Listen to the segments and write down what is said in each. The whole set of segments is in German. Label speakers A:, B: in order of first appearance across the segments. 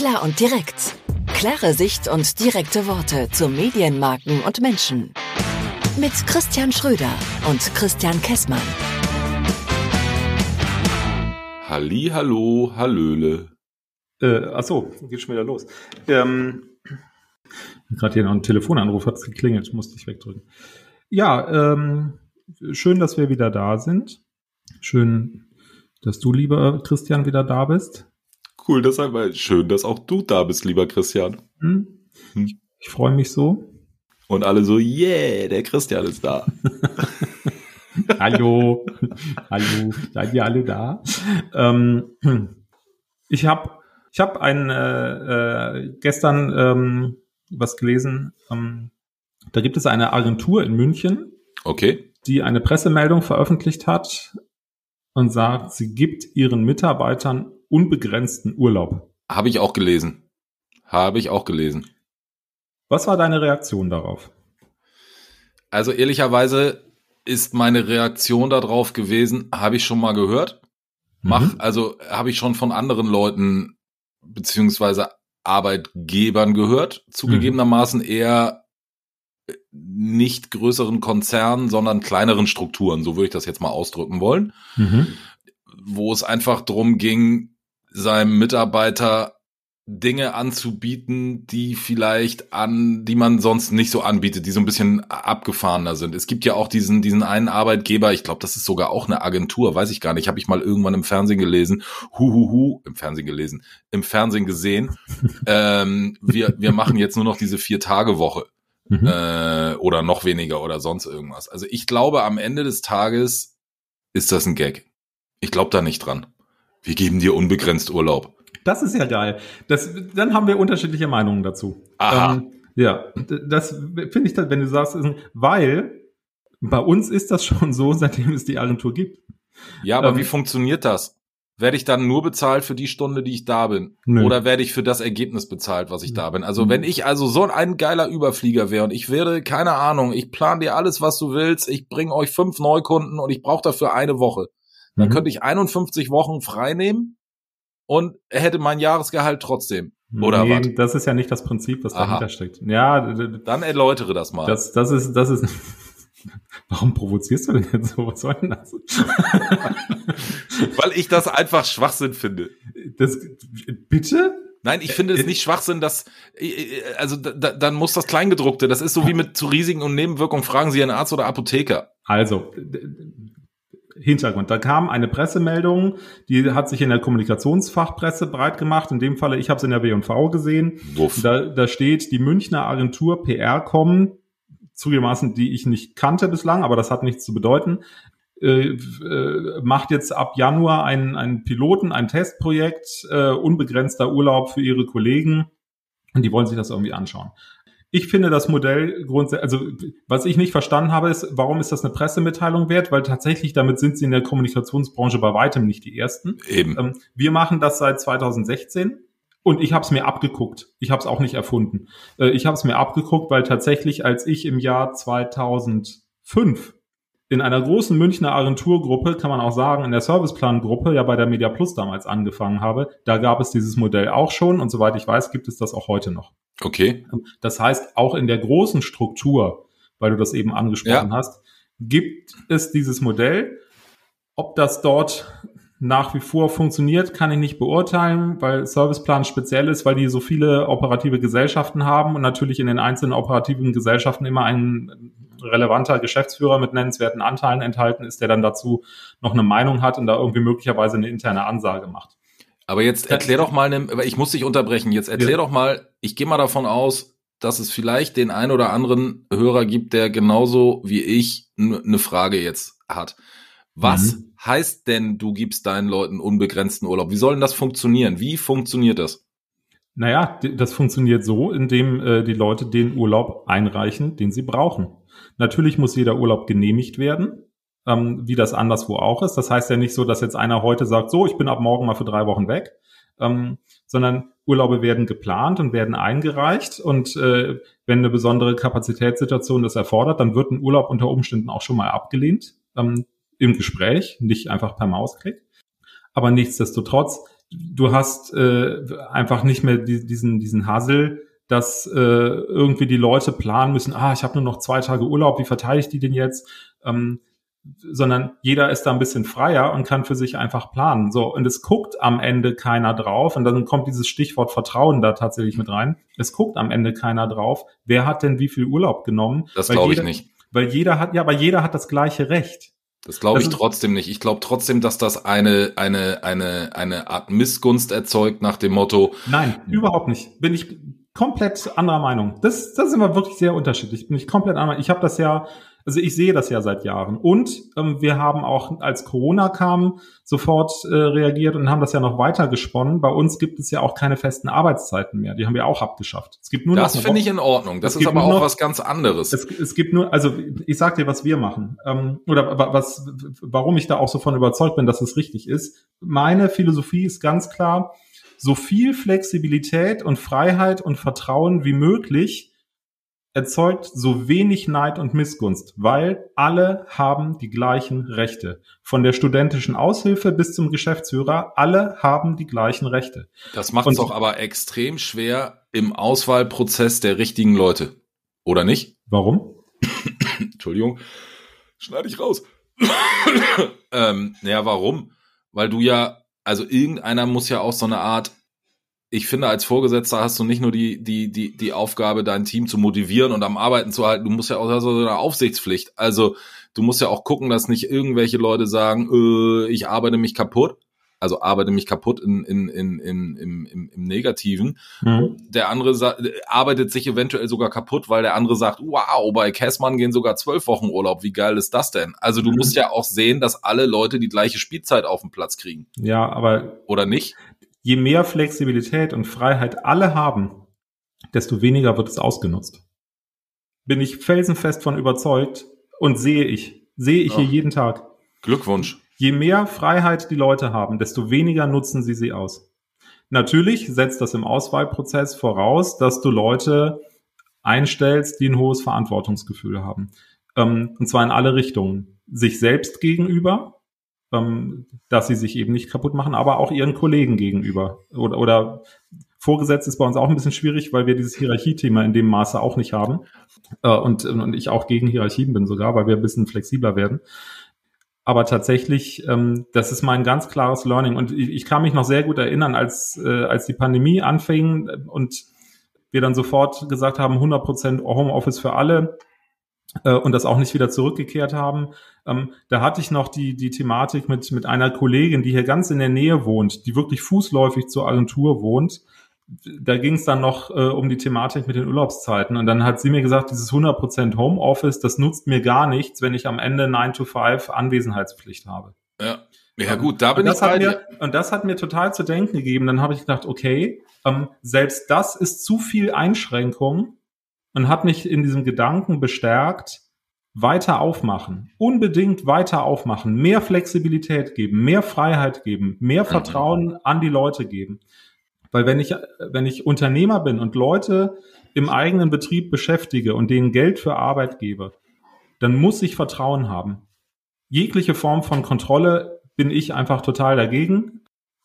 A: Klar und direkt. Klare Sicht und direkte Worte zu Medienmarken und Menschen. Mit Christian Schröder und Christian Kessmann.
B: Halli, hallo, hallöle.
C: Äh, achso, geht schon wieder los. Ähm, Gerade hier noch ein Telefonanruf hat es geklingelt, musste ich wegdrücken. Ja, ähm, schön, dass wir wieder da sind. Schön, dass du, lieber Christian, wieder da bist.
B: Cool, das einmal. Schön, dass auch du da bist, lieber Christian.
C: Hm?
B: Hm.
C: Ich freue mich so.
B: Und alle so, yeah, der Christian ist da.
C: Hallo, hallo, seid ihr alle da? Ähm, ich habe ich hab ein, äh, äh, gestern ähm, was gelesen. Ähm, da gibt es eine Agentur in München,
B: Okay.
C: die eine Pressemeldung veröffentlicht hat und sagt, sie gibt ihren Mitarbeitern unbegrenzten Urlaub.
B: Habe ich auch gelesen. Habe ich auch gelesen.
C: Was war deine Reaktion darauf?
B: Also ehrlicherweise ist meine Reaktion darauf gewesen, habe ich schon mal gehört. Mach,
C: Mhm.
B: also habe ich schon von anderen Leuten beziehungsweise Arbeitgebern gehört, zugegebenermaßen eher äh, nicht größeren Konzernen, sondern kleineren Strukturen, so würde ich das jetzt mal ausdrücken wollen,
C: Mhm.
B: wo es einfach drum ging, seinem Mitarbeiter Dinge anzubieten, die vielleicht an, die man sonst nicht so anbietet, die so ein bisschen abgefahrener sind. Es gibt ja auch diesen, diesen einen Arbeitgeber, ich glaube, das ist sogar auch eine Agentur, weiß ich gar nicht, habe ich mal irgendwann im Fernsehen gelesen, huhuhu, im Fernsehen gelesen, im Fernsehen gesehen. ähm, wir, wir machen jetzt nur noch diese Vier-Tage-Woche
C: Mhm.
B: äh, oder noch weniger oder sonst irgendwas. Also ich glaube, am Ende des Tages ist das ein Gag. Ich glaube da nicht dran. Wir geben dir unbegrenzt Urlaub.
C: Das ist ja geil. Das, dann haben wir unterschiedliche Meinungen dazu.
B: Aha.
C: Ähm, ja, das finde ich, dann, wenn du sagst, weil bei uns ist das schon so, seitdem es die Agentur gibt.
B: Ja, aber
C: Ähm,
B: wie funktioniert das? Werde ich dann nur bezahlt für die Stunde, die ich da bin?
C: Nö.
B: Oder werde ich für das Ergebnis bezahlt, was ich da bin? Also wenn ich also so ein geiler Überflieger wäre und ich wäre, keine Ahnung, ich plan dir alles, was du willst, ich bringe euch fünf Neukunden und ich brauche dafür eine Woche. Dann
C: Mhm.
B: könnte ich 51 Wochen frei nehmen und hätte mein Jahresgehalt trotzdem. Oder
C: nee,
B: was?
C: Das ist ja nicht das Prinzip, was
B: Aha.
C: dahinter steckt. Ja,
B: Dann erläutere das mal.
C: das, das ist, das ist. Warum provozierst du denn jetzt so? Was soll denn das?
B: Weil ich das einfach Schwachsinn finde.
C: das bitte?
B: Nein, ich finde es nicht Schwachsinn, dass äh, also da, da, dann muss das Kleingedruckte. Das ist so wie mit zu Risiken und Nebenwirkungen. Fragen Sie einen Arzt oder Apotheker.
C: Also, Hintergrund. Da kam eine Pressemeldung, die hat sich in der Kommunikationsfachpresse breit gemacht. In dem Falle, ich habe es in der W&V gesehen. Da, da steht die Münchner Agentur PR.com, zugegebenermaßen, die ich nicht kannte bislang, aber das hat nichts zu bedeuten, äh, äh, macht jetzt ab Januar einen, einen Piloten, ein Testprojekt, äh, unbegrenzter Urlaub für ihre Kollegen und die wollen sich das irgendwie anschauen. Ich finde das Modell grundsätzlich, also was ich nicht verstanden habe, ist, warum ist das eine Pressemitteilung wert? Weil tatsächlich damit sind sie in der Kommunikationsbranche bei weitem nicht die ersten.
B: Eben.
C: Ähm, wir machen das seit 2016 und ich habe es mir abgeguckt. Ich habe es auch nicht erfunden. Äh, ich habe es mir abgeguckt, weil tatsächlich, als ich im Jahr 2005 in einer großen Münchner Agenturgruppe, kann man auch sagen, in der Serviceplan-Gruppe, ja bei der Media Plus damals angefangen habe, da gab es dieses Modell auch schon und soweit ich weiß, gibt es das auch heute noch.
B: Okay.
C: Das heißt, auch in der großen Struktur, weil du das eben angesprochen
B: Ja.
C: hast, gibt es dieses Modell. Ob das dort nach wie vor funktioniert, kann ich nicht beurteilen, weil Serviceplan speziell ist, weil die so viele operative Gesellschaften haben und natürlich in den einzelnen operativen Gesellschaften immer ein relevanter Geschäftsführer mit nennenswerten Anteilen enthalten ist, der dann dazu noch eine Meinung hat und da irgendwie möglicherweise eine interne Ansage macht.
B: Aber jetzt erklär doch mal, ne, ich muss dich unterbrechen. Jetzt erklär
C: Ja.
B: doch mal, ich gehe mal davon aus, dass es vielleicht den ein oder anderen Hörer gibt, der genauso wie ich eine Frage jetzt hat. Was
C: Mhm.
B: heißt denn, du gibst deinen Leuten unbegrenzten Urlaub? Wie soll denn das funktionieren? Wie funktioniert das?
C: Naja, das funktioniert so, indem äh, die Leute den Urlaub einreichen, den sie brauchen. Natürlich muss jeder Urlaub genehmigt werden, ähm, wie das anderswo auch ist. Das heißt ja nicht so, dass jetzt einer heute sagt, so, ich bin ab morgen mal für drei Wochen weg, ähm, sondern Urlaube werden geplant und werden eingereicht. Und äh, wenn eine besondere Kapazitätssituation das erfordert, dann wird ein Urlaub unter Umständen auch schon mal abgelehnt ähm, im Gespräch, nicht einfach per Mausklick. Aber nichtsdestotrotz du hast äh, einfach nicht mehr die, diesen, diesen Hassel, dass äh, irgendwie die Leute planen müssen, ah, ich habe nur noch zwei Tage Urlaub, wie verteile ich die denn jetzt? Ähm, sondern jeder ist da ein bisschen freier und kann für sich einfach planen. So, und es guckt am Ende keiner drauf, und dann kommt dieses Stichwort Vertrauen da tatsächlich mit rein. Es guckt am Ende keiner drauf, wer hat denn wie viel Urlaub genommen.
B: Das glaube ich nicht.
C: Weil jeder hat, ja, aber jeder hat das gleiche Recht.
B: Das glaube ich trotzdem nicht. Ich glaube trotzdem, dass das eine, eine, eine, eine Art Missgunst erzeugt nach dem Motto.
C: Nein, überhaupt nicht. Bin ich komplett anderer Meinung. Das, das sind wir wirklich sehr unterschiedlich. Bin ich komplett anderer. Ich habe das ja also ich sehe das ja seit Jahren. Und ähm, wir haben auch, als Corona kam, sofort äh, reagiert und haben das ja noch weiter gesponnen. Bei uns gibt es ja auch keine festen Arbeitszeiten mehr. Die haben wir auch abgeschafft. Es gibt nur
B: das finde ich in Ordnung. Das ist aber auch noch, was ganz anderes.
C: Es, es, gibt nur, also ich sag dir, was wir machen. Ähm, oder was, warum ich da auch so von überzeugt bin, dass es richtig ist. Meine Philosophie ist ganz klar, so viel Flexibilität und Freiheit und Vertrauen wie möglich erzeugt so wenig Neid und Missgunst, weil alle haben die gleichen Rechte. Von der studentischen Aushilfe bis zum Geschäftsführer, alle haben die gleichen Rechte.
B: Das macht es auch aber extrem schwer im Auswahlprozess der richtigen Leute. Oder nicht?
C: Warum?
B: Entschuldigung. Schneide ich raus. ähm, naja, warum? Weil du ja, also irgendeiner muss ja auch so eine Art ich finde, als Vorgesetzter hast du nicht nur die, die, die, die Aufgabe, dein Team zu motivieren und am Arbeiten zu halten, du musst ja auch so eine Aufsichtspflicht. Also du musst ja auch gucken, dass nicht irgendwelche Leute sagen, äh, ich arbeite mich kaputt. Also arbeite mich kaputt in, in, in, in, im, im, im Negativen. Mhm. Der andere arbeitet sich eventuell sogar kaputt, weil der andere sagt, wow, bei Kessmann gehen sogar zwölf Wochen Urlaub. Wie geil ist das denn? Also du mhm. musst ja auch sehen, dass alle Leute die gleiche Spielzeit auf dem Platz kriegen.
C: Ja, aber.
B: Oder nicht?
C: je mehr Flexibilität und Freiheit alle haben, desto weniger wird es ausgenutzt. Bin ich felsenfest von überzeugt und sehe ich, sehe ich Ach, hier jeden Tag.
B: Glückwunsch.
C: Je mehr Freiheit die Leute haben, desto weniger nutzen sie sie aus. Natürlich setzt das im Auswahlprozess voraus, dass du Leute einstellst, die ein hohes Verantwortungsgefühl haben. Ähm, und zwar in alle Richtungen. Sich selbst gegenüber, ähm, dass sie sich eben nicht kaputt machen, aber auch ihren Kollegen gegenüber. Oder, oder Vorgesetzt ist bei uns auch ein bisschen schwierig, weil wir dieses Hierarchiethema in dem Maße auch nicht haben. Äh, und, und ich auch gegen Hierarchien bin sogar, weil wir ein bisschen flexibler werden. Aber tatsächlich, ähm, das ist mein ganz klares Learning. Und ich, ich kann mich noch sehr gut erinnern, als, äh, als die Pandemie anfing und wir dann sofort gesagt haben, 100% Homeoffice für alle äh, und das auch nicht wieder zurückgekehrt haben. Ähm, da hatte ich noch die, die Thematik mit, mit einer Kollegin, die hier ganz in der Nähe wohnt, die wirklich fußläufig zur Agentur wohnt. Da ging es dann noch äh, um die Thematik mit den Urlaubszeiten. Und dann hat sie mir gesagt, dieses 100% Homeoffice, das nutzt mir gar nichts, wenn ich am Ende 9 to 5 Anwesenheitspflicht habe.
B: Ja. Ja gut, da bin
C: ich
B: bei
C: mir, Und das hat mir total zu denken gegeben. Dann habe ich gedacht, okay, ähm, selbst das ist zu viel Einschränkung und hat mich in diesem Gedanken bestärkt, weiter aufmachen, unbedingt weiter aufmachen, mehr Flexibilität geben, mehr Freiheit geben, mehr mhm. Vertrauen an die Leute geben. Weil wenn ich, wenn ich Unternehmer bin und Leute im eigenen Betrieb beschäftige und denen Geld für Arbeit gebe, dann muss ich Vertrauen haben. Jegliche Form von Kontrolle bin ich einfach total dagegen.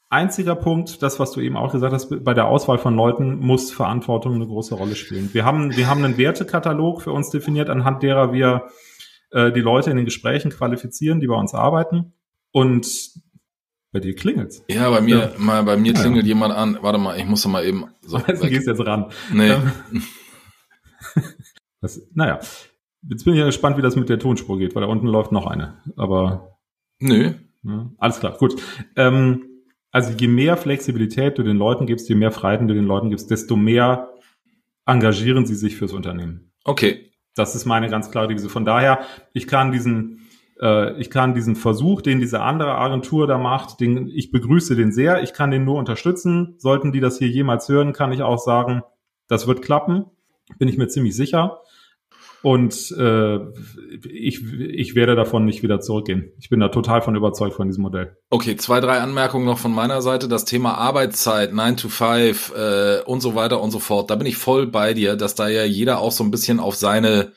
C: Einziger Punkt, das, was du eben auch gesagt hast, bei der Auswahl von Leuten muss Verantwortung eine große Rolle spielen. Wir haben, wir haben einen Wertekatalog für uns definiert, anhand derer wir äh, die Leute in den Gesprächen qualifizieren, die bei uns arbeiten. Und bei dir klingelt's.
B: Ja, bei mir, ja. mal, bei mir klingelt ja. jemand an. Warte mal, ich muss doch mal eben.
C: So, du gehst jetzt ran.
B: Nee.
C: das, naja. Jetzt bin ich ja gespannt, wie das mit der Tonspur geht, weil da unten läuft noch eine. Aber.
B: Nö.
C: Ja, alles klar, gut. Ähm, also je mehr Flexibilität du den Leuten gibst, je mehr Freiheit du den Leuten gibst, desto mehr engagieren sie sich fürs Unternehmen.
B: Okay.
C: Das ist meine ganz klare Devise. Von daher, ich kann diesen, äh, ich kann diesen Versuch, den diese andere Agentur da macht, den, ich begrüße den sehr. Ich kann den nur unterstützen. Sollten die das hier jemals hören, kann ich auch sagen, das wird klappen. Bin ich mir ziemlich sicher. Und äh, ich, ich werde davon nicht wieder zurückgehen. Ich bin da total von überzeugt von diesem Modell.
B: Okay, zwei, drei Anmerkungen noch von meiner Seite. Das Thema Arbeitszeit, 9 to 5 äh, und so weiter und so fort. Da bin ich voll bei dir, dass da ja jeder auch so ein bisschen auf seine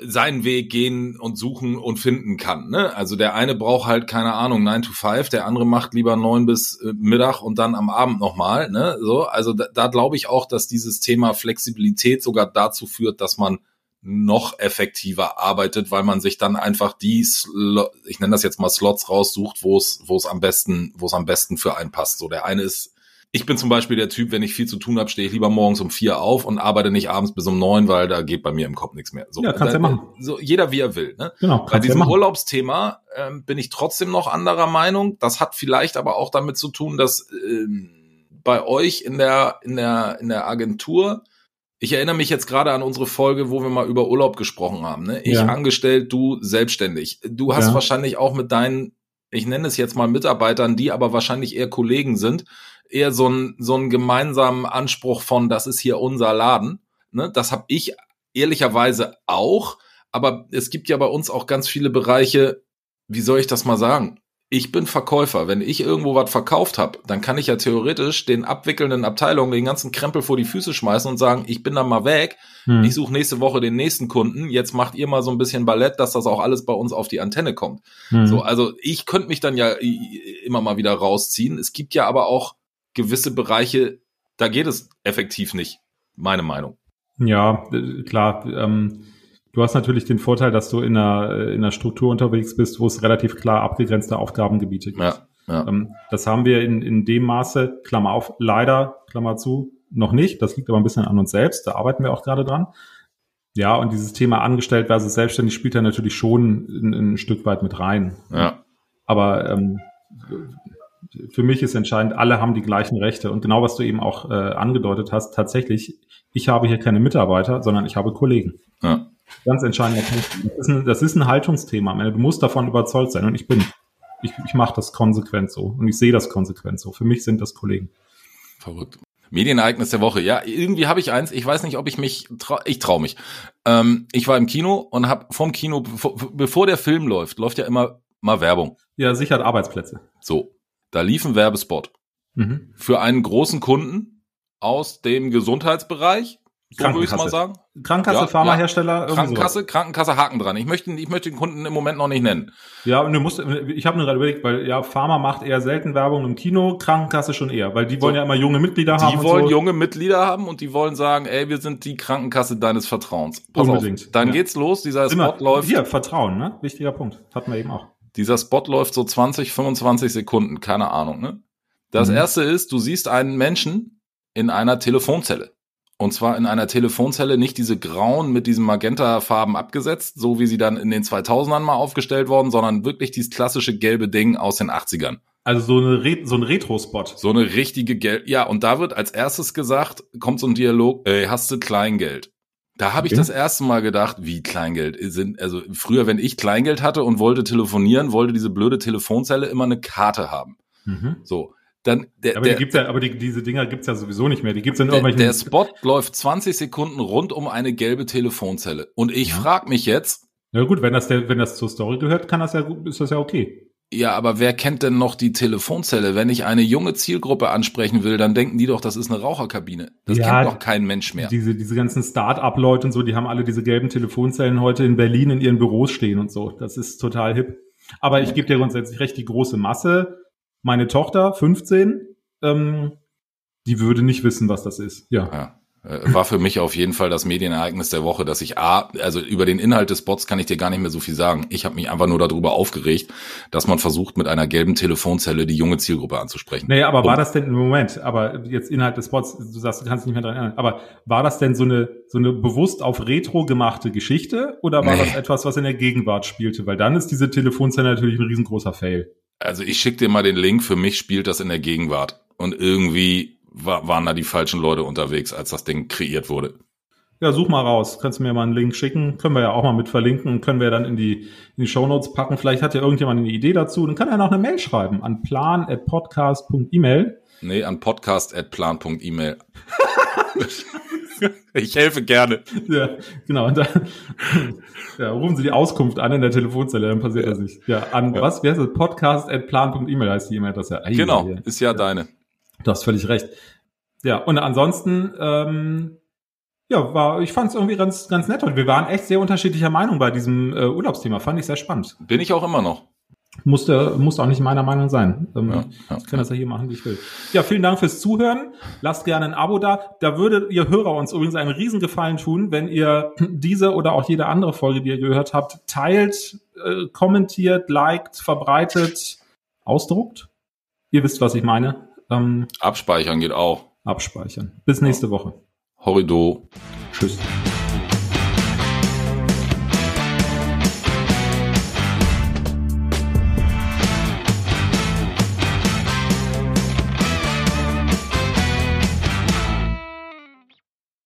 B: seinen Weg gehen und suchen und finden kann. Ne? Also der eine braucht halt, keine Ahnung, 9 to 5, der andere macht lieber 9 bis äh, Mittag und dann am Abend nochmal. Ne? So, also da, da glaube ich auch, dass dieses Thema Flexibilität sogar dazu führt, dass man noch effektiver arbeitet, weil man sich dann einfach die, Slo ich nenne das jetzt mal Slots raussucht, wo es, wo es am besten, wo es am besten für einen passt. So der eine ist ich bin zum Beispiel der Typ, wenn ich viel zu tun habe, stehe ich lieber morgens um vier auf und arbeite nicht abends bis um neun, weil da geht bei mir im Kopf nichts mehr. So,
C: ja, kannst
B: da,
C: ja machen.
B: So, jeder wie er will. Ne?
C: Genau.
B: Bei diesem ja Urlaubsthema ähm, bin ich trotzdem noch anderer Meinung. Das hat vielleicht aber auch damit zu tun, dass ähm, bei euch in der, in der, in der Agentur ich erinnere mich jetzt gerade an unsere Folge, wo wir mal über Urlaub gesprochen haben. Ne? Ich
C: Ja.
B: angestellt, du selbstständig. Du hast
C: Ja.
B: wahrscheinlich auch mit deinen, ich nenne es jetzt mal Mitarbeitern, die aber wahrscheinlich eher Kollegen sind, eher so einen so einen gemeinsamen Anspruch von, das ist hier unser Laden. Ne? Das habe ich ehrlicherweise auch. Aber es gibt ja bei uns auch ganz viele Bereiche, wie soll ich das mal sagen? Ich bin Verkäufer. Wenn ich irgendwo was verkauft habe, dann kann ich ja theoretisch den abwickelnden Abteilungen den ganzen Krempel vor die Füße schmeißen und sagen, ich bin dann mal weg,
C: Hm.
B: ich suche nächste Woche den nächsten Kunden, jetzt macht ihr mal so ein bisschen Ballett, dass das auch alles bei uns auf die Antenne kommt.
C: Hm.
B: So, also ich könnte mich dann ja i- immer mal wieder rausziehen. Es gibt ja aber auch gewisse Bereiche, da geht es effektiv nicht. Meine Meinung.
C: Ja, äh, klar. Ähm, du hast natürlich den Vorteil, dass du in einer, äh, in einer Struktur unterwegs bist, wo es relativ klar abgegrenzte Aufgabengebiete gibt.
B: Ja, ja.
C: Ähm, das haben wir in, in dem Maße, Klammer auf, leider, Klammer zu, noch nicht. Das liegt aber ein bisschen an uns selbst. Da arbeiten wir auch gerade dran. Ja, und dieses Thema angestellt versus selbstständig spielt da natürlich schon ein, ein Stück weit mit rein.
B: ja.
C: Aber ähm, für mich ist entscheidend, alle haben die gleichen Rechte. Und genau was du eben auch äh, angedeutet hast, tatsächlich, ich habe hier keine Mitarbeiter, sondern ich habe Kollegen.
B: ja.
C: Ganz entscheidender Punkt. Das ist ein, das ist ein Haltungsthema. Du musst davon überzeugt sein. Und ich bin. Ich, ich mache das konsequent so. Und ich sehe das konsequent so. Für mich sind das Kollegen.
B: Verrückt. Medienereignis der Woche. Ja, irgendwie habe ich eins. Ich weiß nicht, ob ich mich, trau ich traue mich. Ähm, ich war im Kino und habe vom Kino, bevor, bevor der Film läuft, läuft ja immer mal Werbung.
C: Ja, sichert Arbeitsplätze.
B: So, da lief ein Werbespot
C: Mhm.
B: für einen großen Kunden aus dem Gesundheitsbereich. So würde ich mal
C: Krankenkasse.
B: sagen.
C: Krankenkasse,
B: Ja,
C: Pharmahersteller, irgendwie
B: Krankenkasse, Krankenkasse, Haken dran. Ich möchte, ich möchte den Kunden im Moment noch nicht nennen.
C: Ja, und du musst, ich habe nur gerade überlegt, weil ja, Pharma macht eher selten Werbung im Kino, Krankenkasse schon eher, weil die wollen
B: So.
C: ja immer junge Mitglieder haben.
B: Die wollen
C: so.
B: junge Mitglieder haben und die wollen sagen, ey, wir sind die Krankenkasse deines Vertrauens. Pass
C: Unbedingt.
B: auf, dann
C: Ja.
B: geht's los, dieser
C: Immer.
B: Spot läuft,
C: Hier, Vertrauen, ne? Wichtiger Punkt. Hatten wir eben auch.
B: dieser Spot läuft so 20, 25 Sekunden, keine Ahnung, ne? Das
C: Mhm.
B: erste ist, du siehst einen Menschen in einer Telefonzelle. Und zwar in einer Telefonzelle nicht diese grauen mit diesen Magenta-Farben abgesetzt, so wie sie dann in den 2000ern mal aufgestellt worden, sondern wirklich dieses klassische gelbe Ding aus den 80ern.
C: Also so, eine Re so ein Retro-Spot.
B: So eine richtige Geld. Ja, und da wird als erstes gesagt, kommt so ein Dialog, ey, hast du Kleingeld? Da habe ich
C: Okay.
B: das erste Mal gedacht, wie Kleingeld sind. Also früher, wenn ich Kleingeld hatte und wollte telefonieren, wollte diese blöde Telefonzelle immer eine Karte haben.
C: Mhm.
B: So, dann der,
C: Aber,
B: der,
C: die gibt's ja, aber die, diese Dinger gibt's ja sowieso nicht mehr. Die gibt's in
B: der,
C: irgendwelchen.
B: der Spot läuft 20 Sekunden rund um eine gelbe Telefonzelle. Und ich
C: Ja.
B: frag mich jetzt,
C: ja gut, wenn das, der, wenn das zur Story gehört, kann das ja, gut- ist das ja okay.
B: ja, aber wer kennt denn noch die Telefonzelle? Wenn ich eine junge Zielgruppe ansprechen will, dann denken die doch, das ist eine Raucherkabine. Das
C: Ja,
B: kennt doch kein Mensch mehr.
C: Diese, diese ganzen Start-up-Leute und so, die haben alle diese gelben Telefonzellen heute in Berlin in ihren Büros stehen und so. Das ist total hip. Aber ich gebe dir grundsätzlich recht, die große Masse, meine Tochter, 15, ähm, die würde nicht wissen, was das ist. Ja.
B: Ja. Äh, War für mich auf jeden Fall das Medienereignis der Woche, dass ich A, also über den Inhalt des Spots kann ich dir gar nicht mehr so viel sagen. Ich habe mich einfach nur darüber aufgeregt, dass man versucht, mit einer gelben Telefonzelle die junge Zielgruppe anzusprechen.
C: Naja, aber war
B: Und-
C: das denn, Moment, aber jetzt Inhalt des Spots, du sagst, du kannst dich nicht mehr dran erinnern, aber war das denn so eine, so eine bewusst auf Retro gemachte Geschichte oder war
B: Nee.
C: das etwas, was in der Gegenwart spielte? Weil dann ist diese Telefonzelle natürlich ein riesengroßer Fail.
B: Also ich schick dir mal den Link, für mich spielt das in der Gegenwart. Und irgendwie wa- waren da die falschen Leute unterwegs, als das Ding kreiert wurde.
C: Ja, such mal raus. Kannst du mir mal einen Link schicken? Können wir ja auch mal mit verlinken und können wir dann in die, in die Shownotes packen. Vielleicht hat ja irgendjemand eine Idee dazu. Dann kann er noch eine Mail schreiben an plan.podcast.email.
B: Nee, an podcast.plan.email. ich helfe gerne.
C: Ja, genau. Und dann ja, rufen Sie die Auskunft an in der Telefonzelle, dann passiert das nicht. Ja, an
B: Ja.
C: was? Wie heißt das? Podcast.plan.email heißt die E-Mail-Adresse. Ei,
B: Genau,
C: ei.
B: ist ja deine.
C: Du hast völlig recht. Ja, und ansonsten, ähm, ja, war, ich fand es irgendwie ganz, ganz nett und wir waren echt sehr unterschiedlicher Meinung bei diesem äh, Urlaubsthema. Fand ich sehr spannend.
B: Bin ich auch immer noch.
C: Musste, musste auch nicht meiner Meinung sein. Ähm,
B: Ja, ja.
C: Ich kann das ja hier machen, wie ich will. Ja, vielen Dank fürs Zuhören. Lasst gerne ein Abo da. Da würdet ihr Hörer uns übrigens einen Riesengefallen tun, wenn ihr diese oder auch jede andere Folge, die ihr gehört habt, teilt, äh, kommentiert, liked, verbreitet, ausdruckt. Ihr wisst, was ich meine. Ähm,
B: Abspeichern geht auch.
C: abspeichern. Bis nächste Woche.
B: Horrido.
C: Tschüss.